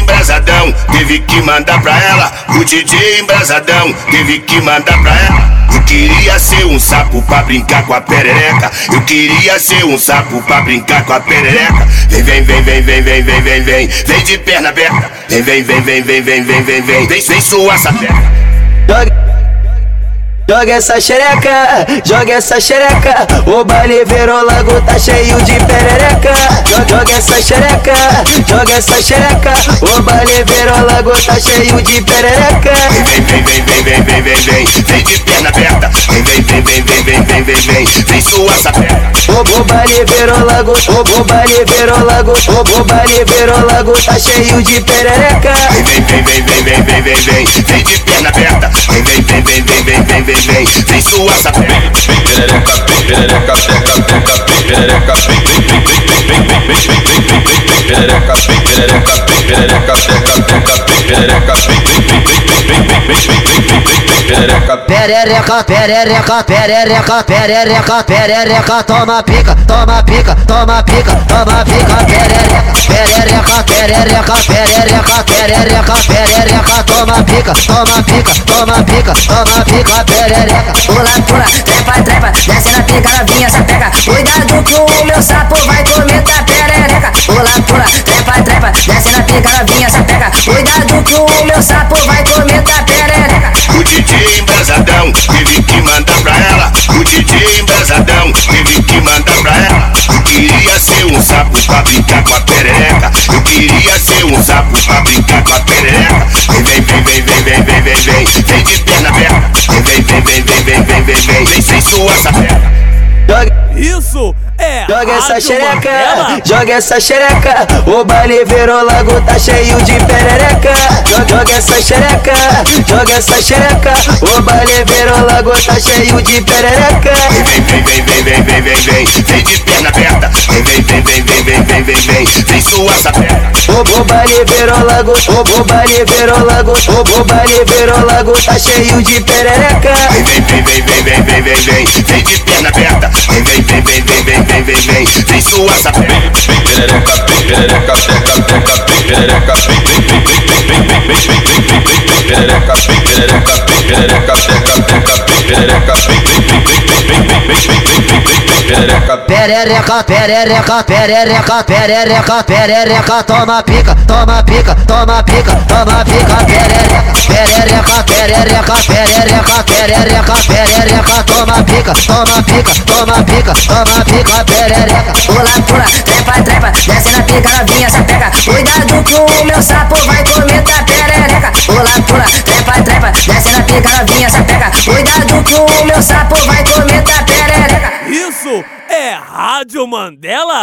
embrasadão teve que mandar pra ela. O DJ embrasadão teve que mandar pra ela. Eu queria ser um sapo pra brincar com a perereca. Eu queria ser um sapo pra brincar com a perereca. Vem, vem, vem, vem, vem, vem, vem, vem, vem. Vem de perna aberta. Vem, vem, vem, vem, vem, vem, vem, vem, vem. Vem, vem sua sapeca. Joga, essa xereca, joga essa xereca. O baile virou lago, tá cheio de perereca. Joga, essa xereca, joga essa xereca. O baile virou lago, tá cheio de perereca. Vem, vem, vem, vem, vem, vem, vem, vem. Vem de perna aberta. Vem, vem, vem, vem, vem, vem, vem, vem, vem. Vem sua sapeca. O, baile virou lago, o, baile virou lago, o, baile virou lago, tá cheio de perereca. Vem, vem, vem, vem, vem, vem, vem, vem. Vem de perna Perereca, Perereca, perereca, perereca, perereca, perereca, toma pica, toma pica, toma pica, toma pica, perereca, perereca, perereca, perereca, perereca, perereca, toma pica, toma pica, toma pica, toma pica, perereca. Pula, pula, trepa, trepa, desce na pica, novinha, sapeca. Cuidado que o meu sapo vai comer tua perereca. Pula, pula, trepa, trepa, desce na pica, novinha, sapeca. Cuidado que o meu sapo vai comer tua perereca. O DJ embrasadão teve que ela. O DJ embrasadão teve que mandar pra ela. Eu queria ser um sapo pra brincar com a perereca. Eu queria ser um sapo pra brincar com a perereca. Vem, vem, vem, vem, vem, vem, vem, vem, vem. Vem de perna aberta. Vem, vem, vem, vem, vem, vem, vem, vem, vem. Vem sem sua sapeca. Joga, Isso é joga essa xereca, joga essa xereca. O baile virou lago, tá cheio de perereca. Joga, joga essa xereca, joga essa xereca. O baile virou lago, tá cheio de perereca. Vem, vem, vem, vem, vem, vem, vem, vem. Vem de perna aberta. Vem, vem, vem, vem, vem, vem, vem, vem, vem. Vem sua sapeca. O, baile virou lago, o, baile virou lago, o, baile virou lago, tá cheio de perereca. Vem, vem, vem, vem, vem, vem, vem, vem, vem. Vem de perna aberta. Vem, vem, vem, vem, vem, vem, vem, vem, vem. Vem sua sapeca. perereca, perereca, perereca, perereca, perereca, perereca, peca, peca, perereca, perereca, Perereca, perereca, perereca, perereca, perereca, toma pica, toma pica, toma pica, toma pica, perereca, perereca, perereca, perereca, perereca, perereca, toma pica, toma pica, toma pica, toma pica, perereca. Pula, pula, trepa, trepa, desce na pica, novinha, sapeca. Cuidado que o meu sapo vai comer tua perereca. Pula, pula, trepa, trepa, desce na pica, novinha, sapeca. Cuidado que o meu sapo vai comer tua perereca. Isso é Rádio Mandela